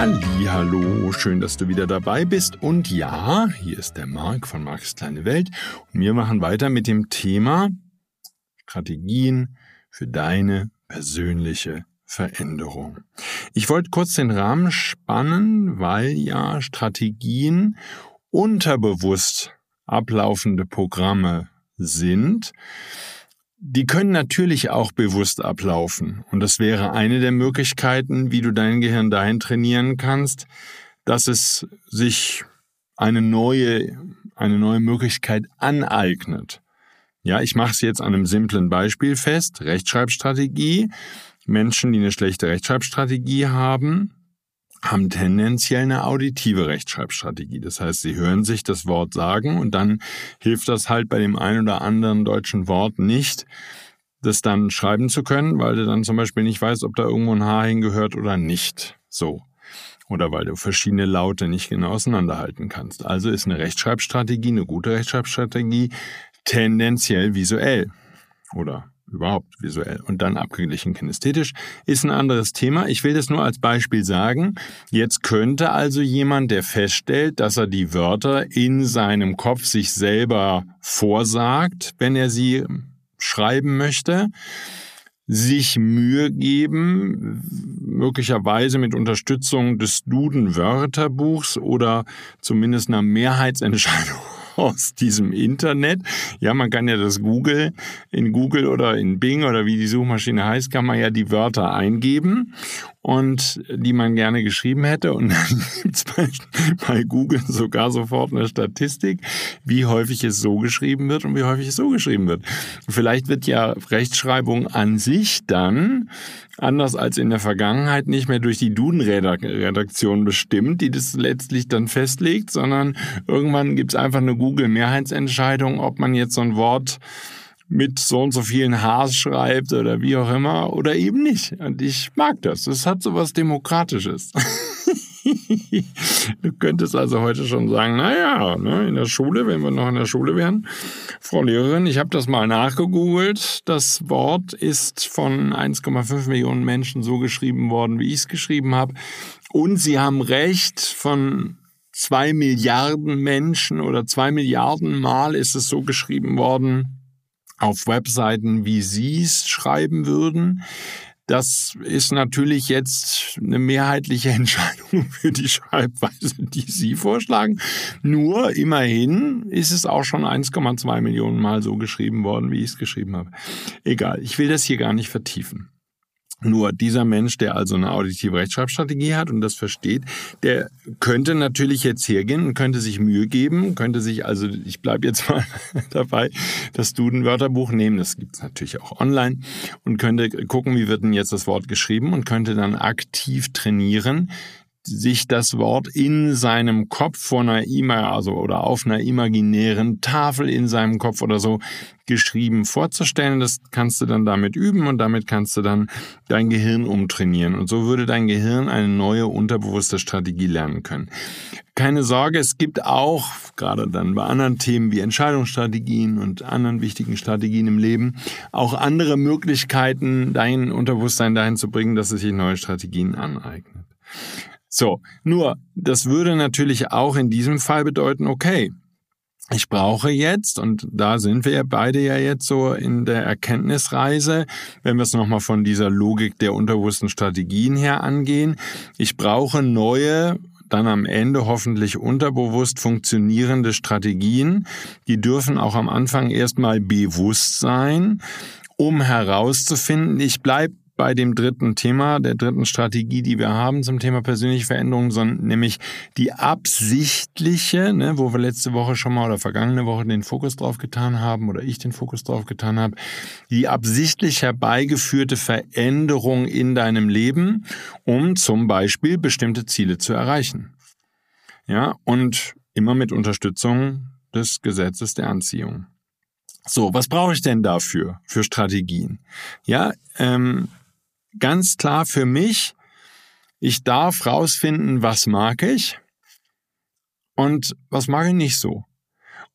Hallo, schön, dass du wieder dabei bist. Und ja, hier ist der Marc von Marks kleine Welt. Und wir machen weiter mit dem Thema Strategien für deine persönliche Veränderung. Ich wollte kurz den Rahmen spannen, weil ja Strategien unterbewusst ablaufende Programme sind. Die können natürlich auch bewusst ablaufen. Und das wäre eine der Möglichkeiten, wie du dein Gehirn dahin trainieren kannst, dass es sich eine neue, eine neue Möglichkeit aneignet. Ja, ich mache es jetzt an einem simplen Beispiel fest. Rechtschreibstrategie. Menschen, die eine schlechte Rechtschreibstrategie haben, haben tendenziell eine auditive Rechtschreibstrategie. Das heißt, sie hören sich das Wort sagen und dann hilft das halt bei dem einen oder anderen deutschen Wort nicht, das dann schreiben zu können, weil du dann zum Beispiel nicht weißt, ob da irgendwo ein H hingehört oder nicht. So. Oder weil du verschiedene Laute nicht genau auseinanderhalten kannst. Also ist eine Rechtschreibstrategie, eine gute Rechtschreibstrategie tendenziell visuell. Oder überhaupt visuell und dann abgeglichen kinesthetisch, ist ein anderes Thema. Ich will das nur als Beispiel sagen. Jetzt könnte also jemand, der feststellt, dass er die Wörter in seinem Kopf sich selber vorsagt, wenn er sie schreiben möchte, sich Mühe geben, möglicherweise mit Unterstützung des Duden-Wörterbuchs oder zumindest einer Mehrheitsentscheidung aus diesem Internet. Ja, man kann ja das Google, in Google oder in Bing oder wie die Suchmaschine heißt, kann man ja die Wörter eingeben und die man gerne geschrieben hätte. Und dann gibt's bei, bei Google sogar sofort eine Statistik, wie häufig es so geschrieben wird und wie häufig es so geschrieben wird. Vielleicht wird ja Rechtschreibung an sich dann anders als in der Vergangenheit nicht mehr durch die Duden-Redaktion bestimmt, die das letztlich dann festlegt, sondern irgendwann gibt's einfach eine Google-Mehrheitsentscheidung, ob man jetzt so ein Wort mit so und so vielen Hs schreibt oder wie auch immer oder eben nicht. Und ich mag das. Das hat so was Demokratisches. du könntest also heute schon sagen, naja, ne, in der Schule, wenn wir noch in der Schule wären, Frau Lehrerin, ich habe das mal nachgegoogelt. Das Wort ist von 1,5 Millionen Menschen so geschrieben worden, wie ich es geschrieben habe. Und Sie haben recht, von zwei Milliarden Menschen oder zwei Milliarden Mal ist es so geschrieben worden, auf Webseiten, wie Sie es schreiben würden. Das ist natürlich jetzt eine mehrheitliche Entscheidung für die Schreibweise, die Sie vorschlagen. Nur immerhin ist es auch schon 1,2 Millionen Mal so geschrieben worden, wie ich es geschrieben habe. Egal, ich will das hier gar nicht vertiefen. Nur dieser Mensch, der also eine auditive Rechtschreibstrategie hat und das versteht, der könnte natürlich jetzt hergehen und könnte sich Mühe geben, könnte sich also, ich bleibe jetzt mal dabei, das Duden-Wörterbuch nehmen, das gibt's natürlich auch online, und könnte gucken, wie wird denn jetzt das Wort geschrieben und könnte dann aktiv trainieren, sich das Wort in seinem Kopf vor einer E-Mail, also oder auf einer imaginären Tafel in seinem Kopf oder so geschrieben vorzustellen. Das kannst du dann damit üben und damit kannst du dann dein Gehirn umtrainieren. Und so würde dein Gehirn eine neue unterbewusste Strategie lernen können. Keine Sorge, es gibt auch, gerade dann bei anderen Themen wie Entscheidungsstrategien und anderen wichtigen Strategien im Leben, auch andere Möglichkeiten, dein Unterbewusstsein dahin zu bringen, dass es sich neue Strategien aneignet. So, nur, das würde natürlich auch in diesem Fall bedeuten, okay, ich brauche jetzt, und da sind wir ja beide ja jetzt so in der Erkenntnisreise, wenn wir es nochmal von dieser Logik der unterbewussten Strategien her angehen, ich brauche neue dann am Ende hoffentlich unterbewusst funktionierende Strategien. Die dürfen auch am Anfang erstmal bewusst sein, um herauszufinden, ich bleibe bei dem dritten Thema, der dritten Strategie, die wir haben zum Thema persönliche Veränderung, sondern nämlich die absichtliche, ne, wo wir letzte Woche schon mal oder vergangene Woche den Fokus drauf getan haben oder ich den Fokus drauf getan habe, die absichtlich herbeigeführte Veränderung in deinem Leben, um zum Beispiel bestimmte Ziele zu erreichen. Ja, und immer mit Unterstützung des Gesetzes der Anziehung. So, was brauche ich denn dafür, für Strategien? Ja, ähm, ganz klar für mich, ich darf rausfinden, was mag ich und was mag ich nicht so.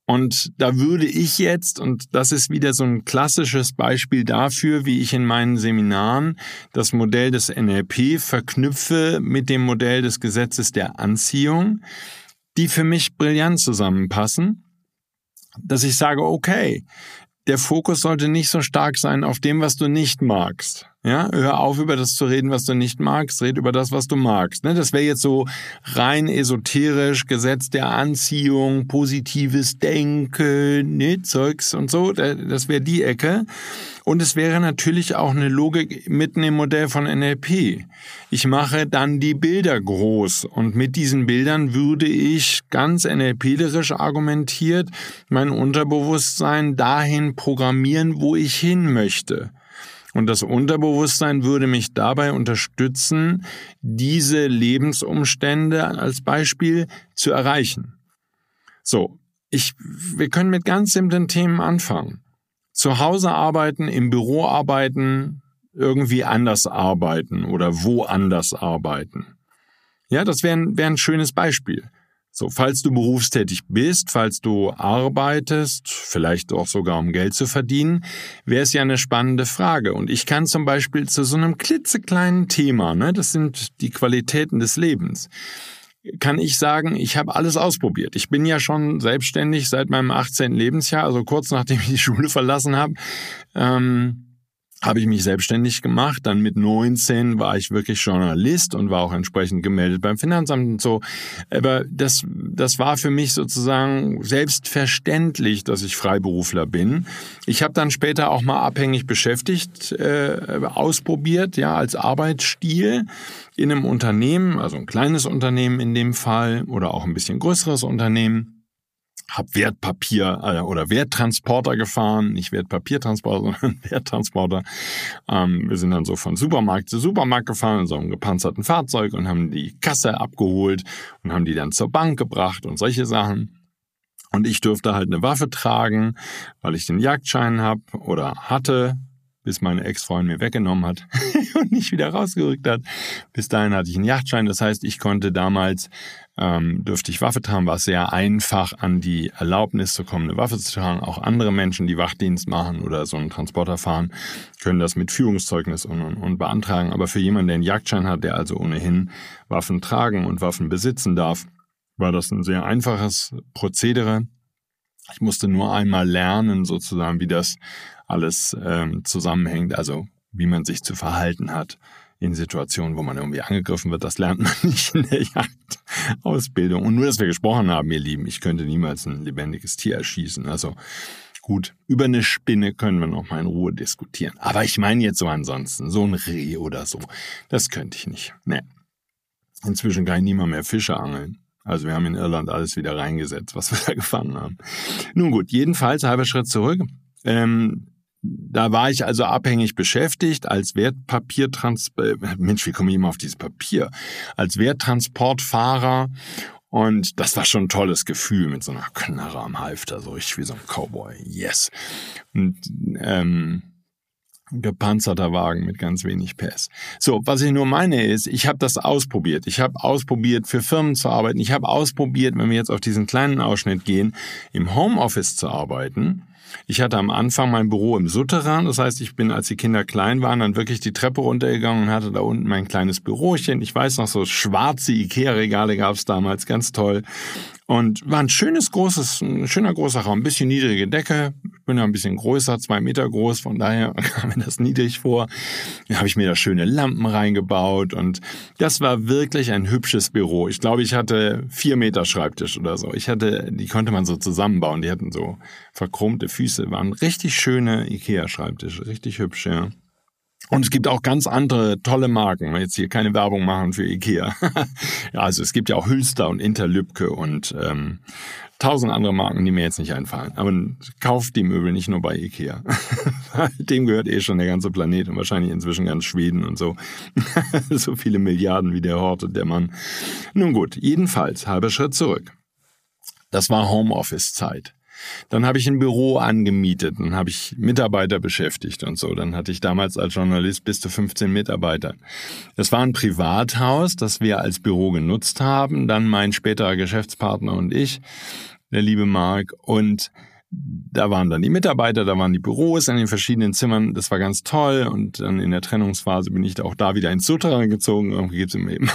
Und da würde ich jetzt, und das ist wieder so ein klassisches Beispiel dafür, wie ich in meinen Seminaren das Modell des NLP verknüpfe mit dem Modell des Gesetzes der Anziehung, die für mich brillant zusammenpassen, dass ich sage, okay, der Fokus sollte nicht so stark sein auf dem, was du nicht magst. Ja, hör auf, über das zu reden, was du nicht magst, red über das, was du magst. Ne? Das wäre jetzt so rein esoterisch, Gesetz der Anziehung, positives Denken, ne, Zeugs und so. Das wäre die Ecke. Und es wäre natürlich auch eine Logik mitten im Modell von NLP. Ich mache dann die Bilder groß und mit diesen Bildern würde ich ganz NLPlerisch argumentiert mein Unterbewusstsein dahin programmieren, wo ich hin möchte. Und das Unterbewusstsein würde mich dabei unterstützen, diese Lebensumstände als Beispiel zu erreichen. So, ich, wir können mit ganz simplen Themen anfangen. Zu Hause arbeiten, im Büro arbeiten, irgendwie anders arbeiten oder woanders arbeiten. Ja, das wäre wär ein schönes Beispiel. So, falls du berufstätig bist, falls du arbeitest, vielleicht auch sogar um Geld zu verdienen, wäre es ja eine spannende Frage. Und ich kann zum Beispiel zu so einem klitzekleinen Thema, ne, das sind die Qualitäten des Lebens, kann ich sagen, ich habe alles ausprobiert. Ich bin ja schon selbstständig seit meinem 18. Lebensjahr, also kurz nachdem ich die Schule verlassen habe. Ähm, habe ich mich selbstständig gemacht. Dann mit 19 war ich wirklich Journalist und war auch entsprechend gemeldet beim Finanzamt und so. Aber das, das war für mich sozusagen selbstverständlich, dass ich Freiberufler bin. Ich habe dann später auch mal abhängig beschäftigt, äh, ausprobiert, ja, als Arbeitsstil in einem Unternehmen, also ein kleines Unternehmen in dem Fall oder auch ein bisschen größeres Unternehmen habe Wertpapier äh, oder Werttransporter gefahren, nicht Wertpapiertransporter, sondern Werttransporter. Ähm, wir sind dann so von Supermarkt zu Supermarkt gefahren in so einem gepanzerten Fahrzeug und haben die Kasse abgeholt und haben die dann zur Bank gebracht und solche Sachen. Und ich durfte halt eine Waffe tragen, weil ich den Jagdschein habe oder hatte, bis meine Ex-Freundin mir weggenommen hat und nicht wieder rausgerückt hat. Bis dahin hatte ich einen Yachtschein. Das heißt, ich konnte damals, ähm, dürfte ich Waffe tragen, war es sehr einfach, an die Erlaubnis zu kommen, eine Waffe zu tragen. Auch andere Menschen, die Wachdienst machen oder so einen Transporter fahren, können das mit Führungszeugnis und, und, und beantragen. Aber für jemanden, der einen Jagdschein hat, der also ohnehin Waffen tragen und Waffen besitzen darf, war das ein sehr einfaches Prozedere. Ich musste nur einmal lernen, sozusagen, wie das alles ähm, zusammenhängt, also wie man sich zu verhalten hat in Situationen, wo man irgendwie angegriffen wird. Das lernt man nicht in der Jagdausbildung. Und nur, dass wir gesprochen haben, ihr Lieben, ich könnte niemals ein lebendiges Tier erschießen. Also gut, über eine Spinne können wir noch mal in Ruhe diskutieren. Aber ich meine jetzt so ansonsten, so ein Reh oder so, das könnte ich nicht. Nee. Inzwischen kann ich niemand mehr Fische angeln. Also wir haben in Irland alles wieder reingesetzt, was wir da gefangen haben. Nun gut, jedenfalls halber Schritt zurück. Ähm, da war ich also abhängig beschäftigt als Wertpapiertransport, Mensch, wie komme ich immer auf dieses Papier? Als Werttransportfahrer und das war schon ein tolles Gefühl mit so einer Knarre am Halfter, so richtig wie so ein Cowboy. Yes. Und ähm, gepanzerter Wagen mit ganz wenig PS. So, was ich nur meine ist, ich habe das ausprobiert. Ich habe ausprobiert, für Firmen zu arbeiten. Ich habe ausprobiert, wenn wir jetzt auf diesen kleinen Ausschnitt gehen, im Homeoffice zu arbeiten. Ich hatte am Anfang mein Büro im Souterrain, das heißt, ich bin, als die Kinder klein waren, dann wirklich die Treppe runtergegangen und hatte da unten mein kleines Bürochen. Ich weiß noch, so schwarze Ikea-Regale gab es damals, ganz toll. Und war ein schönes, großes, ein schöner großer Raum, ein bisschen niedrige Decke, bin ja ein bisschen größer, zwei Meter groß, von daher kam mir das niedrig vor. Dann habe ich mir da schöne Lampen reingebaut und das war wirklich ein hübsches Büro. Ich glaube, ich hatte vier Meter Schreibtisch oder so. Ich hatte, die konnte man so zusammenbauen. Die hatten so verchromte Füße, waren richtig schöne Ikea-Schreibtische, richtig hübsch, ja. Und es gibt auch ganz andere tolle Marken. Jetzt hier keine Werbung machen für Ikea. ja, also es gibt ja auch Hülster und Interlübke und ähm, tausend andere Marken, die mir jetzt nicht einfallen. Aber kauft die Möbel nicht nur bei Ikea. Dem gehört eh schon der ganze Planet und wahrscheinlich inzwischen ganz Schweden und so. so viele Milliarden wie der hortet der Mann. Nun gut, jedenfalls halber Schritt zurück. Das war Homeoffice-Zeit. Dann habe ich ein Büro angemietet, dann habe ich Mitarbeiter beschäftigt und so. Dann hatte ich damals als Journalist bis zu 15 Mitarbeiter. Das war ein Privathaus, das wir als Büro genutzt haben. Dann mein späterer Geschäftspartner und ich, der liebe Mark. Und da waren dann die Mitarbeiter, da waren die Büros in den verschiedenen Zimmern. Das war ganz toll. Und dann in der Trennungsphase bin ich auch da wieder ins Sutterer gezogen. Irgendwie gibt es in meinem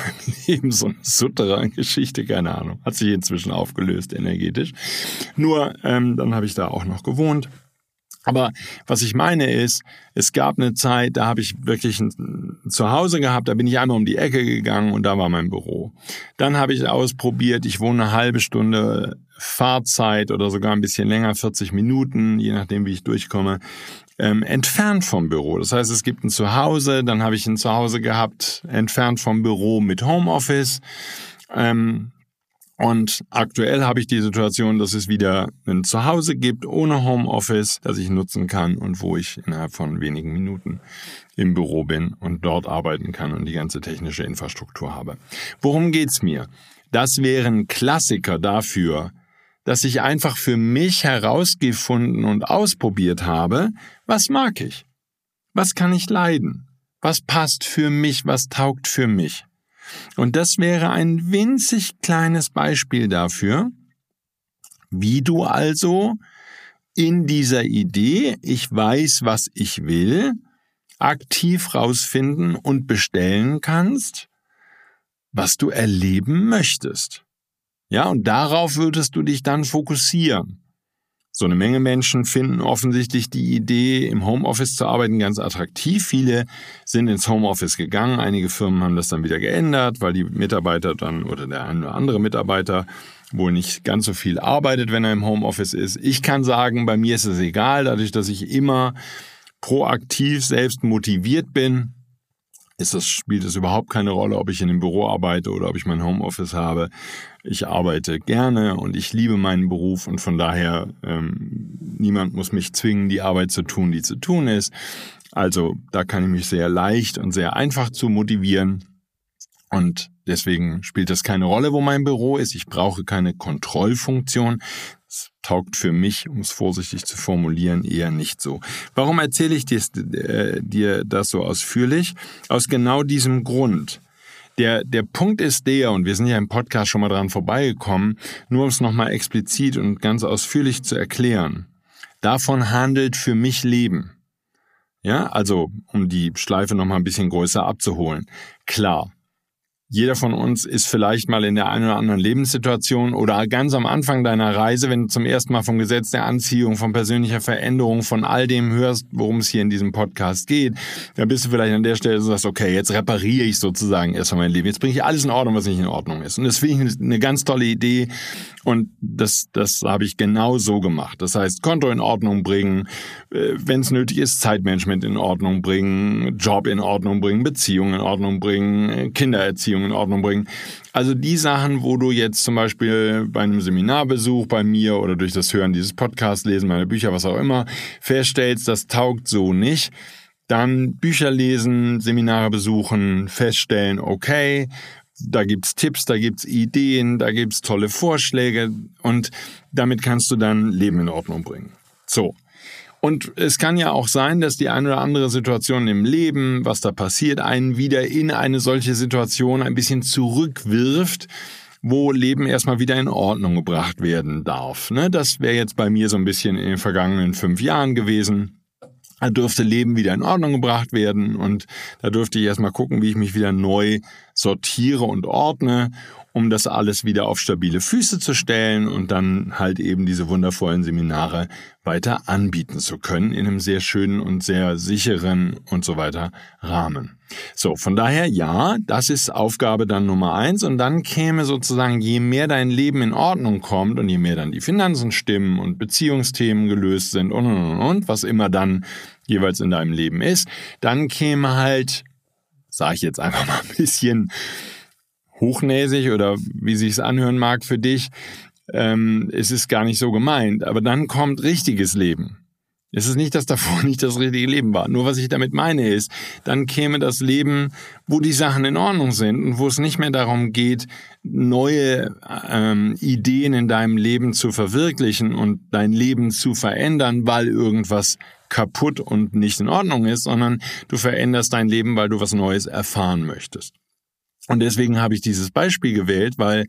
Leben so eine Sutterer-Geschichte, keine Ahnung. Hat sich inzwischen aufgelöst energetisch. Nur ähm, dann habe ich da auch noch gewohnt. Aber was ich meine ist, es gab eine Zeit, da habe ich wirklich ein Zuhause gehabt, da bin ich einmal um die Ecke gegangen und da war mein Büro. Dann habe ich ausprobiert, ich wohne eine halbe Stunde Fahrzeit oder sogar ein bisschen länger, 40 Minuten, je nachdem, wie ich durchkomme, ähm, entfernt vom Büro. Das heißt, es gibt ein Zuhause, dann habe ich ein Zuhause gehabt, entfernt vom Büro mit Homeoffice. Ähm, und aktuell habe ich die Situation, dass es wieder ein Zuhause gibt ohne Homeoffice, das ich nutzen kann und wo ich innerhalb von wenigen Minuten im Büro bin und dort arbeiten kann und die ganze technische Infrastruktur habe. Worum geht's mir? Das wäre ein Klassiker dafür, dass ich einfach für mich herausgefunden und ausprobiert habe, was mag ich? Was kann ich leiden? Was passt für mich? Was taugt für mich? Und das wäre ein winzig kleines Beispiel dafür, wie du also in dieser Idee, ich weiß, was ich will, aktiv rausfinden und bestellen kannst, was du erleben möchtest. Ja, und darauf würdest du dich dann fokussieren. So eine Menge Menschen finden offensichtlich die Idee, im Homeoffice zu arbeiten, ganz attraktiv. Viele sind ins Homeoffice gegangen. Einige Firmen haben das dann wieder geändert, weil die Mitarbeiter dann oder der eine oder andere Mitarbeiter wohl nicht ganz so viel arbeitet, wenn er im Homeoffice ist. Ich kann sagen, bei mir ist es egal, dadurch, dass ich immer proaktiv selbst motiviert bin, ist das, spielt es überhaupt keine Rolle, ob ich in einem Büro arbeite oder ob ich mein Homeoffice habe. Ich arbeite gerne und ich liebe meinen Beruf und von daher ähm, niemand muss mich zwingen, die Arbeit zu tun, die zu tun ist. Also da kann ich mich sehr leicht und sehr einfach zu motivieren. Und deswegen spielt das keine Rolle, wo mein Büro ist. Ich brauche keine Kontrollfunktion. Es taugt für mich, um es vorsichtig zu formulieren, eher nicht so. Warum erzähle ich dir, äh, dir das so ausführlich? Aus genau diesem Grund. Der, der Punkt ist der, und wir sind ja im Podcast schon mal dran vorbeigekommen, nur um es nochmal explizit und ganz ausführlich zu erklären. Davon handelt für mich Leben. Ja, also um die Schleife nochmal ein bisschen größer abzuholen. Klar, jeder von uns ist vielleicht mal in der einen oder anderen Lebenssituation oder ganz am Anfang deiner Reise, wenn du zum ersten Mal vom Gesetz der Anziehung, von persönlicher Veränderung, von all dem hörst, worum es hier in diesem Podcast geht, dann bist du vielleicht an der Stelle so sagst, okay, jetzt repariere ich sozusagen erstmal mein Leben. Jetzt bringe ich alles in Ordnung, was nicht in Ordnung ist. Und das finde ich eine ganz tolle Idee. Und das, das habe ich genau so gemacht. Das heißt, Konto in Ordnung bringen, äh, wenn es nötig ist, Zeitmanagement in Ordnung bringen, Job in Ordnung bringen, Beziehungen in Ordnung bringen, äh, Kindererziehung Beziehung in Ordnung bringen. Also die Sachen, wo du jetzt zum Beispiel bei einem Seminarbesuch bei mir oder durch das Hören dieses Podcasts, Lesen meiner Bücher, was auch immer, feststellst, das taugt so nicht, dann Bücher lesen, Seminare besuchen, feststellen, okay, da gibt's Tipps, da gibt's Ideen, da gibt's tolle Vorschläge und damit kannst du dann Leben in Ordnung bringen. So. Und es kann ja auch sein, dass die eine oder andere Situation im Leben, was da passiert, einen wieder in eine solche Situation ein bisschen zurückwirft, wo Leben erstmal wieder in Ordnung gebracht werden darf. Ne? Das wäre jetzt bei mir so ein bisschen in den vergangenen fünf Jahren gewesen. Da dürfte Leben wieder in Ordnung gebracht werden und da dürfte ich erstmal gucken, wie ich mich wieder neu sortiere und ordne. Um das alles wieder auf stabile Füße zu stellen und dann halt eben diese wundervollen Seminare weiter anbieten zu können in einem sehr schönen und sehr sicheren und so weiter Rahmen. So, von daher ja, das ist Aufgabe dann Nummer eins und dann käme sozusagen, je mehr dein Leben in Ordnung kommt und je mehr dann die Finanzen stimmen und Beziehungsthemen gelöst sind und und und, und was immer dann jeweils in deinem Leben ist, dann käme halt, sage ich jetzt einfach mal ein bisschen hochnäsig oder wie sich's anhören mag für dich, ähm, es ist gar nicht so gemeint, aber dann kommt richtiges Leben. Es ist nicht, dass davor nicht das richtige Leben war. Nur was ich damit meine ist, dann käme das Leben, wo die Sachen in Ordnung sind und wo es nicht mehr darum geht, neue ähm, Ideen in deinem Leben zu verwirklichen und dein Leben zu verändern, weil irgendwas kaputt und nicht in Ordnung ist, sondern du veränderst dein Leben, weil du was Neues erfahren möchtest. Und deswegen habe ich dieses Beispiel gewählt, weil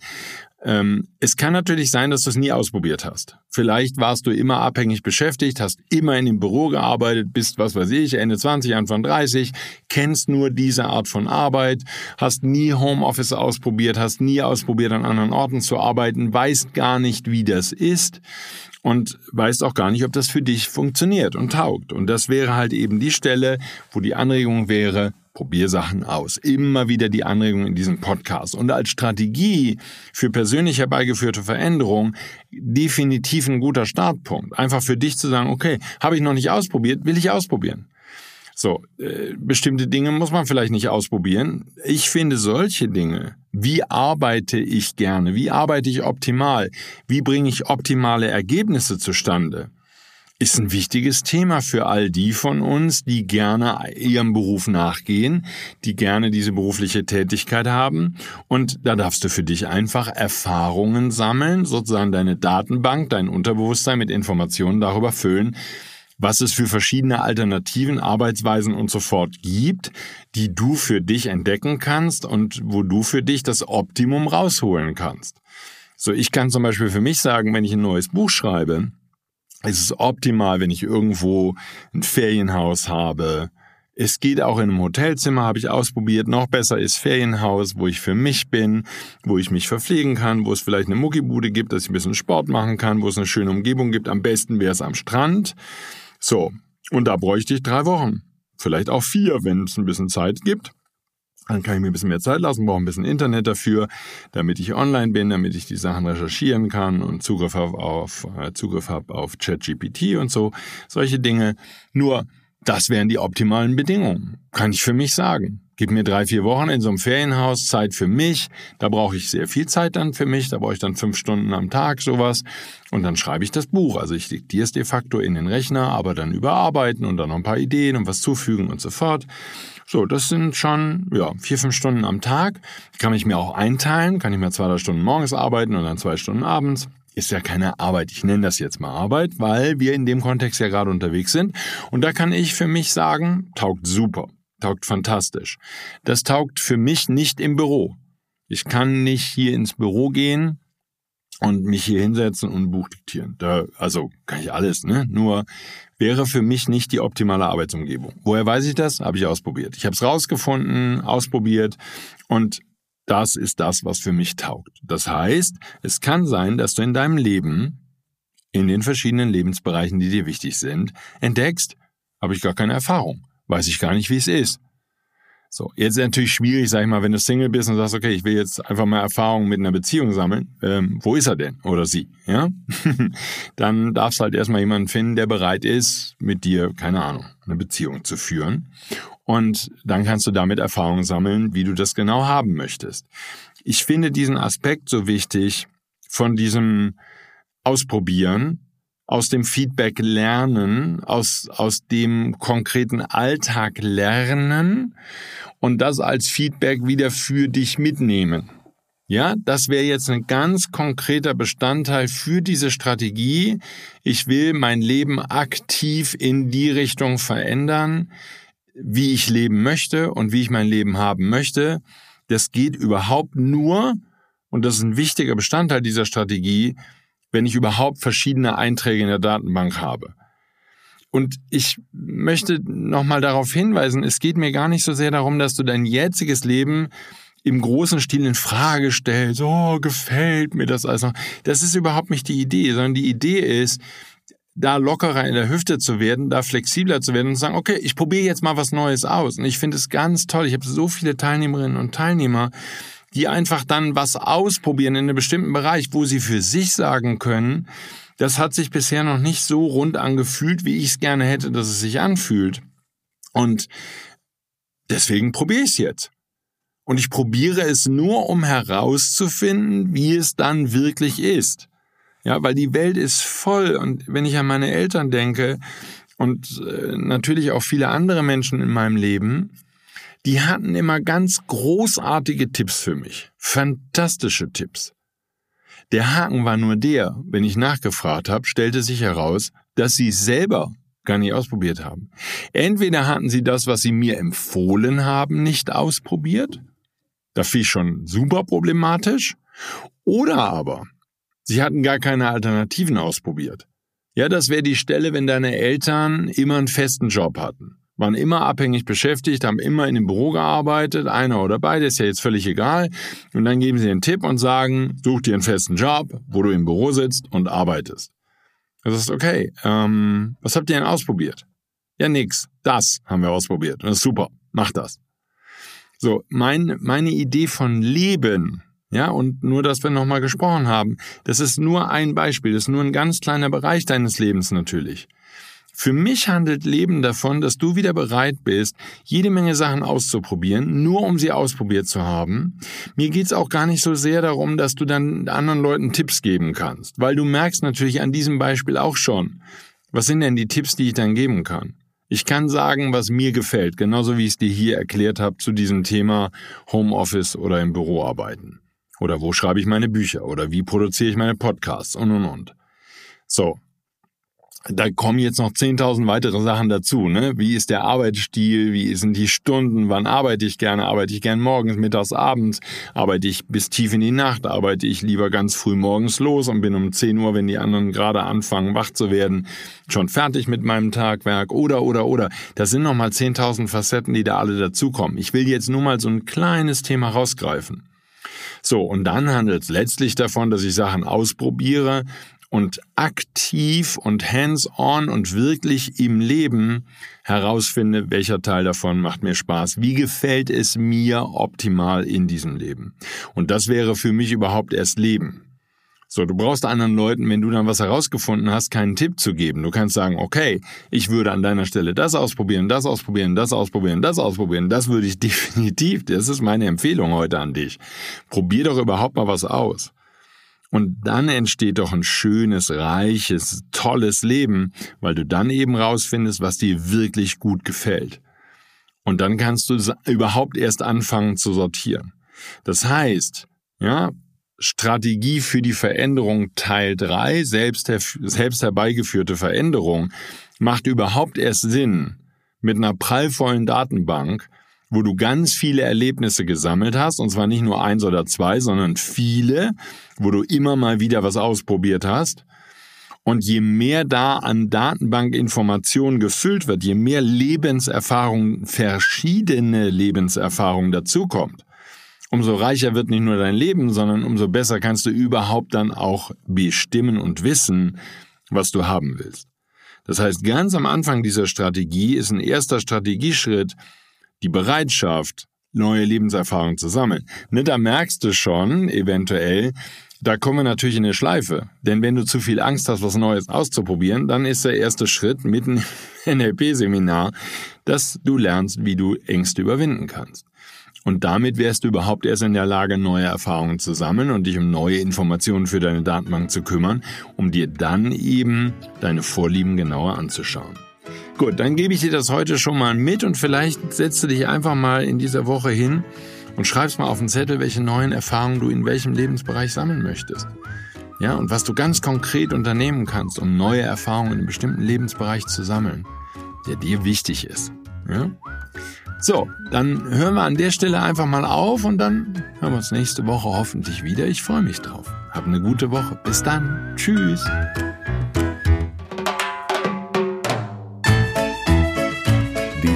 ähm, es kann natürlich sein, dass du es nie ausprobiert hast. Vielleicht warst du immer abhängig beschäftigt, hast immer in dem Büro gearbeitet, bist, was weiß ich, Ende 20, Anfang 30, kennst nur diese Art von Arbeit, hast nie Homeoffice ausprobiert, hast nie ausprobiert, an anderen Orten zu arbeiten, weißt gar nicht, wie das ist und weißt auch gar nicht, ob das für dich funktioniert und taugt. Und das wäre halt eben die Stelle, wo die Anregung wäre, Probier Sachen aus. Immer wieder die Anregung in diesem Podcast. Und als Strategie für persönlich herbeigeführte Veränderung definitiv ein guter Startpunkt. Einfach für dich zu sagen, okay, habe ich noch nicht ausprobiert, will ich ausprobieren. So, äh, bestimmte Dinge muss man vielleicht nicht ausprobieren. Ich finde solche Dinge, wie arbeite ich gerne, wie arbeite ich optimal, wie bringe ich optimale Ergebnisse zustande, ist ein wichtiges Thema für all die von uns, die gerne ihrem Beruf nachgehen, die gerne diese berufliche Tätigkeit haben. Und da darfst du für dich einfach Erfahrungen sammeln, sozusagen deine Datenbank, dein Unterbewusstsein mit Informationen darüber füllen, was es für verschiedene alternativen Arbeitsweisen und so fort gibt, die du für dich entdecken kannst und wo du für dich das Optimum rausholen kannst. So, ich kann zum Beispiel für mich sagen, wenn ich ein neues Buch schreibe, es ist optimal, wenn ich irgendwo ein Ferienhaus habe. Es geht auch in einem Hotelzimmer, habe ich ausprobiert. Noch besser ist Ferienhaus, wo ich für mich bin, wo ich mich verpflegen kann, wo es vielleicht eine Muckibude gibt, dass ich ein bisschen Sport machen kann, wo es eine schöne Umgebung gibt. Am besten wäre es am Strand. So, und da bräuchte ich drei Wochen. Vielleicht auch vier, wenn es ein bisschen Zeit gibt. Dann kann ich mir ein bisschen mehr Zeit lassen, brauche ein bisschen Internet dafür, damit ich online bin, damit ich die Sachen recherchieren kann und Zugriff habe auf, äh, Zugriff habe auf ChatGPT und so. Solche Dinge. Nur, das wären die optimalen Bedingungen. Kann ich für mich sagen. Gib mir drei, vier Wochen in so einem Ferienhaus Zeit für mich. Da brauche ich sehr viel Zeit dann für mich. Da brauche ich dann fünf Stunden am Tag sowas. Und dann schreibe ich das Buch. Also ich diktiere es de facto in den Rechner, aber dann überarbeiten und dann noch ein paar Ideen und was zufügen und so fort. So, das sind schon ja, vier, fünf Stunden am Tag. Kann ich mir auch einteilen. Kann ich mir zwei, drei Stunden morgens arbeiten und dann zwei Stunden abends ist ja keine Arbeit. Ich nenne das jetzt mal Arbeit, weil wir in dem Kontext ja gerade unterwegs sind. Und da kann ich für mich sagen, taugt super taugt fantastisch. Das taugt für mich nicht im Büro. Ich kann nicht hier ins Büro gehen und mich hier hinsetzen und ein Buch diktieren. Da, also kann ich alles, ne? Nur wäre für mich nicht die optimale Arbeitsumgebung. Woher weiß ich das? Habe ich ausprobiert. Ich habe es rausgefunden, ausprobiert und das ist das, was für mich taugt. Das heißt, es kann sein, dass du in deinem Leben, in den verschiedenen Lebensbereichen, die dir wichtig sind, entdeckst, habe ich gar keine Erfahrung weiß ich gar nicht, wie es ist. So, jetzt ist natürlich schwierig, sag ich mal, wenn du Single bist und sagst, okay, ich will jetzt einfach mal Erfahrungen mit einer Beziehung sammeln. Ähm, wo ist er denn? Oder sie? Ja? Dann darfst du halt erstmal jemanden finden, der bereit ist, mit dir, keine Ahnung, eine Beziehung zu führen. Und dann kannst du damit Erfahrungen sammeln, wie du das genau haben möchtest. Ich finde diesen Aspekt so wichtig von diesem Ausprobieren, aus dem Feedback lernen, aus, aus dem konkreten Alltag lernen und das als Feedback wieder für dich mitnehmen. Ja, das wäre jetzt ein ganz konkreter Bestandteil für diese Strategie. Ich will mein Leben aktiv in die Richtung verändern, wie ich leben möchte und wie ich mein Leben haben möchte. Das geht überhaupt nur, und das ist ein wichtiger Bestandteil dieser Strategie, wenn ich überhaupt verschiedene Einträge in der Datenbank habe. Und ich möchte nochmal darauf hinweisen, es geht mir gar nicht so sehr darum, dass du dein jetziges Leben im großen Stil in Frage stellt, oh, gefällt mir das alles noch. Das ist überhaupt nicht die Idee, sondern die Idee ist, da lockerer in der Hüfte zu werden, da flexibler zu werden und zu sagen, okay, ich probiere jetzt mal was Neues aus. Und ich finde es ganz toll. Ich habe so viele Teilnehmerinnen und Teilnehmer, die einfach dann was ausprobieren in einem bestimmten Bereich, wo sie für sich sagen können, das hat sich bisher noch nicht so rund angefühlt, wie ich es gerne hätte, dass es sich anfühlt. Und deswegen probiere ich es jetzt. Und ich probiere es nur, um herauszufinden, wie es dann wirklich ist. Ja, weil die Welt ist voll. Und wenn ich an meine Eltern denke und äh, natürlich auch viele andere Menschen in meinem Leben, die hatten immer ganz großartige Tipps für mich. Fantastische Tipps. Der Haken war nur der, wenn ich nachgefragt habe, stellte sich heraus, dass sie es selber gar nicht ausprobiert haben. Entweder hatten sie das, was sie mir empfohlen haben, nicht ausprobiert, da fiel schon super problematisch, oder aber sie hatten gar keine Alternativen ausprobiert. Ja, das wäre die Stelle, wenn deine Eltern immer einen festen Job hatten waren immer abhängig beschäftigt, haben immer in dem Büro gearbeitet, einer oder beide, ist ja jetzt völlig egal. Und dann geben sie einen Tipp und sagen, such dir einen festen Job, wo du im Büro sitzt und arbeitest. Das ist okay. Ähm, was habt ihr denn ausprobiert? Ja, nix. Das haben wir ausprobiert. Das ist super. Mach das. So, mein, meine Idee von Leben, ja, und nur, dass wir nochmal gesprochen haben, das ist nur ein Beispiel, das ist nur ein ganz kleiner Bereich deines Lebens natürlich. Für mich handelt Leben davon, dass du wieder bereit bist, jede Menge Sachen auszuprobieren, nur um sie ausprobiert zu haben. Mir geht's auch gar nicht so sehr darum, dass du dann anderen Leuten Tipps geben kannst, weil du merkst natürlich an diesem Beispiel auch schon, was sind denn die Tipps, die ich dann geben kann? Ich kann sagen, was mir gefällt, genauso wie ich es dir hier erklärt habe zu diesem Thema Homeoffice oder im Büro arbeiten. Oder wo schreibe ich meine Bücher oder wie produziere ich meine Podcasts und und und. So, da kommen jetzt noch 10.000 weitere Sachen dazu. Ne? Wie ist der Arbeitsstil? Wie sind die Stunden? Wann arbeite ich gerne? Arbeite ich gern morgens, mittags, abends? Arbeite ich bis tief in die Nacht? Arbeite ich lieber ganz früh morgens los und bin um 10 Uhr, wenn die anderen gerade anfangen, wach zu werden, schon fertig mit meinem Tagwerk? Oder, oder, oder. Das sind nochmal 10.000 Facetten, die da alle dazukommen. Ich will jetzt nur mal so ein kleines Thema rausgreifen. So, und dann handelt es letztlich davon, dass ich Sachen ausprobiere und aktiv und hands-on und wirklich im Leben herausfinde, welcher Teil davon macht mir Spaß, wie gefällt es mir optimal in diesem Leben. Und das wäre für mich überhaupt erst Leben. So, du brauchst anderen Leuten, wenn du dann was herausgefunden hast, keinen Tipp zu geben. Du kannst sagen, okay, ich würde an deiner Stelle das ausprobieren, das ausprobieren, das ausprobieren, das ausprobieren. Das würde ich definitiv, das ist meine Empfehlung heute an dich. Probier doch überhaupt mal was aus. Und dann entsteht doch ein schönes, reiches, tolles Leben, weil du dann eben rausfindest, was dir wirklich gut gefällt. Und dann kannst du überhaupt erst anfangen zu sortieren. Das heißt, ja, Strategie für die Veränderung Teil 3, selbst, her selbst herbeigeführte Veränderung, macht überhaupt erst Sinn mit einer prallvollen Datenbank, wo du ganz viele Erlebnisse gesammelt hast, und zwar nicht nur eins oder zwei, sondern viele, wo du immer mal wieder was ausprobiert hast. Und je mehr da an Datenbankinformationen gefüllt wird, je mehr Lebenserfahrung, verschiedene Lebenserfahrungen dazukommt, umso reicher wird nicht nur dein Leben, sondern umso besser kannst du überhaupt dann auch bestimmen und wissen, was du haben willst. Das heißt, ganz am Anfang dieser Strategie ist ein erster Strategieschritt, die Bereitschaft, neue Lebenserfahrungen zu sammeln. Ne, da merkst du schon, eventuell, da kommen wir natürlich in eine Schleife. Denn wenn du zu viel Angst hast, was Neues auszuprobieren, dann ist der erste Schritt mitten im NLP-Seminar, dass du lernst, wie du Ängste überwinden kannst. Und damit wärst du überhaupt erst in der Lage, neue Erfahrungen zu sammeln und dich um neue Informationen für deine Datenbank zu kümmern, um dir dann eben deine Vorlieben genauer anzuschauen. Gut, dann gebe ich dir das heute schon mal mit und vielleicht setzt du dich einfach mal in dieser Woche hin und schreibst mal auf den Zettel, welche neuen Erfahrungen du in welchem Lebensbereich sammeln möchtest. Ja, und was du ganz konkret unternehmen kannst, um neue Erfahrungen in einem bestimmten Lebensbereich zu sammeln, der dir wichtig ist. Ja? So, dann hören wir an der Stelle einfach mal auf und dann hören wir uns nächste Woche hoffentlich wieder. Ich freue mich drauf. Hab eine gute Woche. Bis dann. Tschüss.